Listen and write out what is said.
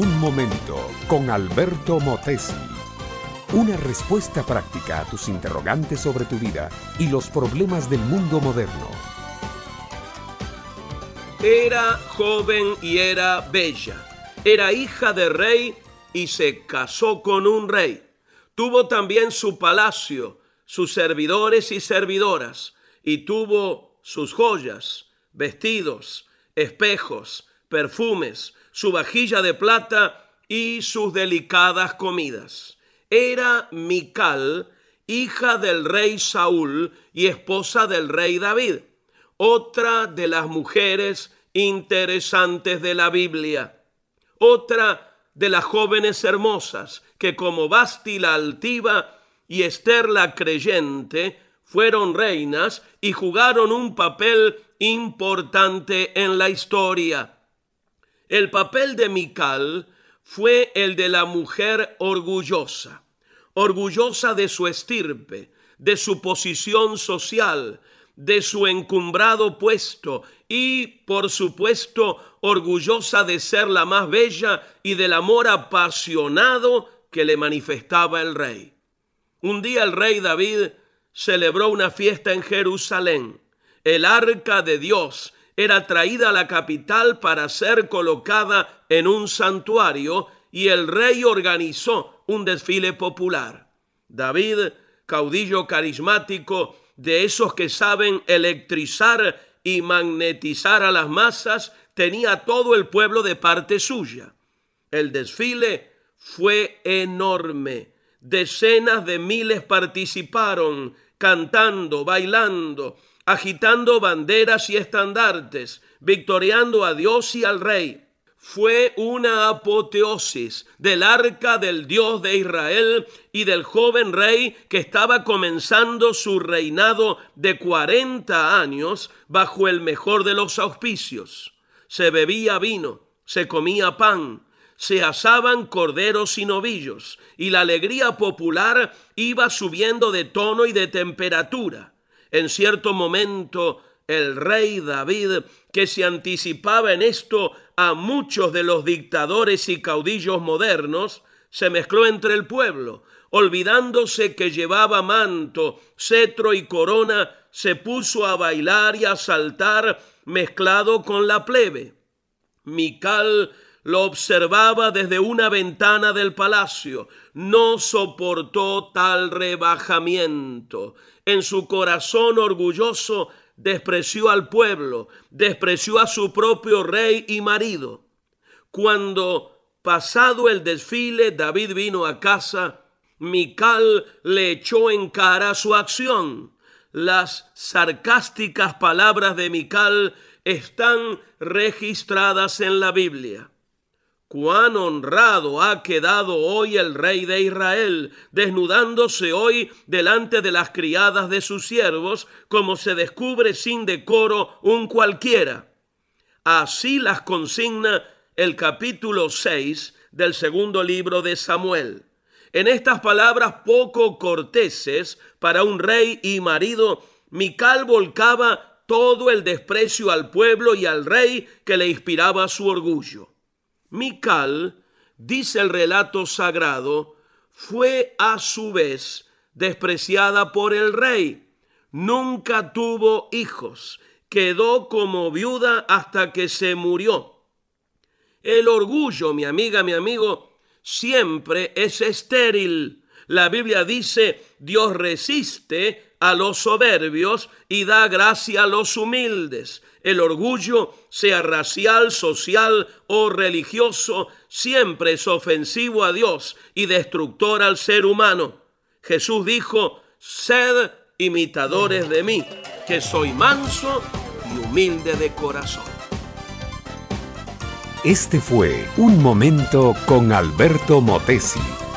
Un momento con Alberto Motesi. Una respuesta práctica a tus interrogantes sobre tu vida y los problemas del mundo moderno. Era joven y era bella. Era hija de rey y se casó con un rey. Tuvo también su palacio, sus servidores y servidoras, y tuvo sus joyas, vestidos, espejos, perfumes, su vajilla de plata y sus delicadas comidas. Era Mical, hija del rey Saúl y esposa del rey David, otra de las mujeres interesantes de la Biblia, otra de las jóvenes hermosas que como Basti la altiva y Esther la creyente fueron reinas y jugaron un papel importante en la historia. El papel de Mical fue el de la mujer orgullosa, orgullosa de su estirpe, de su posición social, de su encumbrado puesto y, por supuesto, orgullosa de ser la más bella y del amor apasionado que le manifestaba el rey. Un día el rey David celebró una fiesta en Jerusalén. El arca de Dios era traída a la capital para ser colocada en un santuario y el rey organizó un desfile popular. David, caudillo carismático, de esos que saben electrizar y magnetizar a las masas, tenía todo el pueblo de parte suya. El desfile fue enorme. Decenas de miles participaron, cantando, bailando, agitando banderas y estandartes, victoriando a Dios y al rey. Fue una apoteosis del arca del Dios de Israel y del joven rey que estaba comenzando su reinado de 40 años bajo el mejor de los auspicios. Se bebía vino, se comía pan, se asaban corderos y novillos, y la alegría popular iba subiendo de tono y de temperatura. En cierto momento, el rey David, que se anticipaba en esto a muchos de los dictadores y caudillos modernos, se mezcló entre el pueblo, olvidándose que llevaba manto, cetro y corona, se puso a bailar y a saltar mezclado con la plebe. Mical lo observaba desde una ventana del palacio. No soportó tal rebajamiento. En su corazón orgulloso despreció al pueblo, despreció a su propio rey y marido. Cuando, pasado el desfile, David vino a casa, Mical le echó en cara su acción. Las sarcásticas palabras de Mical están registradas en la Biblia. Cuán honrado ha quedado hoy el rey de Israel, desnudándose hoy delante de las criadas de sus siervos, como se descubre sin decoro un cualquiera. Así las consigna el capítulo 6 del segundo libro de Samuel. En estas palabras poco corteses para un rey y marido, Mical volcaba todo el desprecio al pueblo y al rey que le inspiraba su orgullo. Mical, dice el relato sagrado, fue a su vez despreciada por el rey. Nunca tuvo hijos. Quedó como viuda hasta que se murió. El orgullo, mi amiga, mi amigo, siempre es estéril. La Biblia dice, Dios resiste a los soberbios y da gracia a los humildes el orgullo, sea racial, social o religioso, siempre es ofensivo a Dios y destructor al ser humano. Jesús dijo, sed imitadores de mí, que soy manso y humilde de corazón. Este fue Un Momento con Alberto Motesi.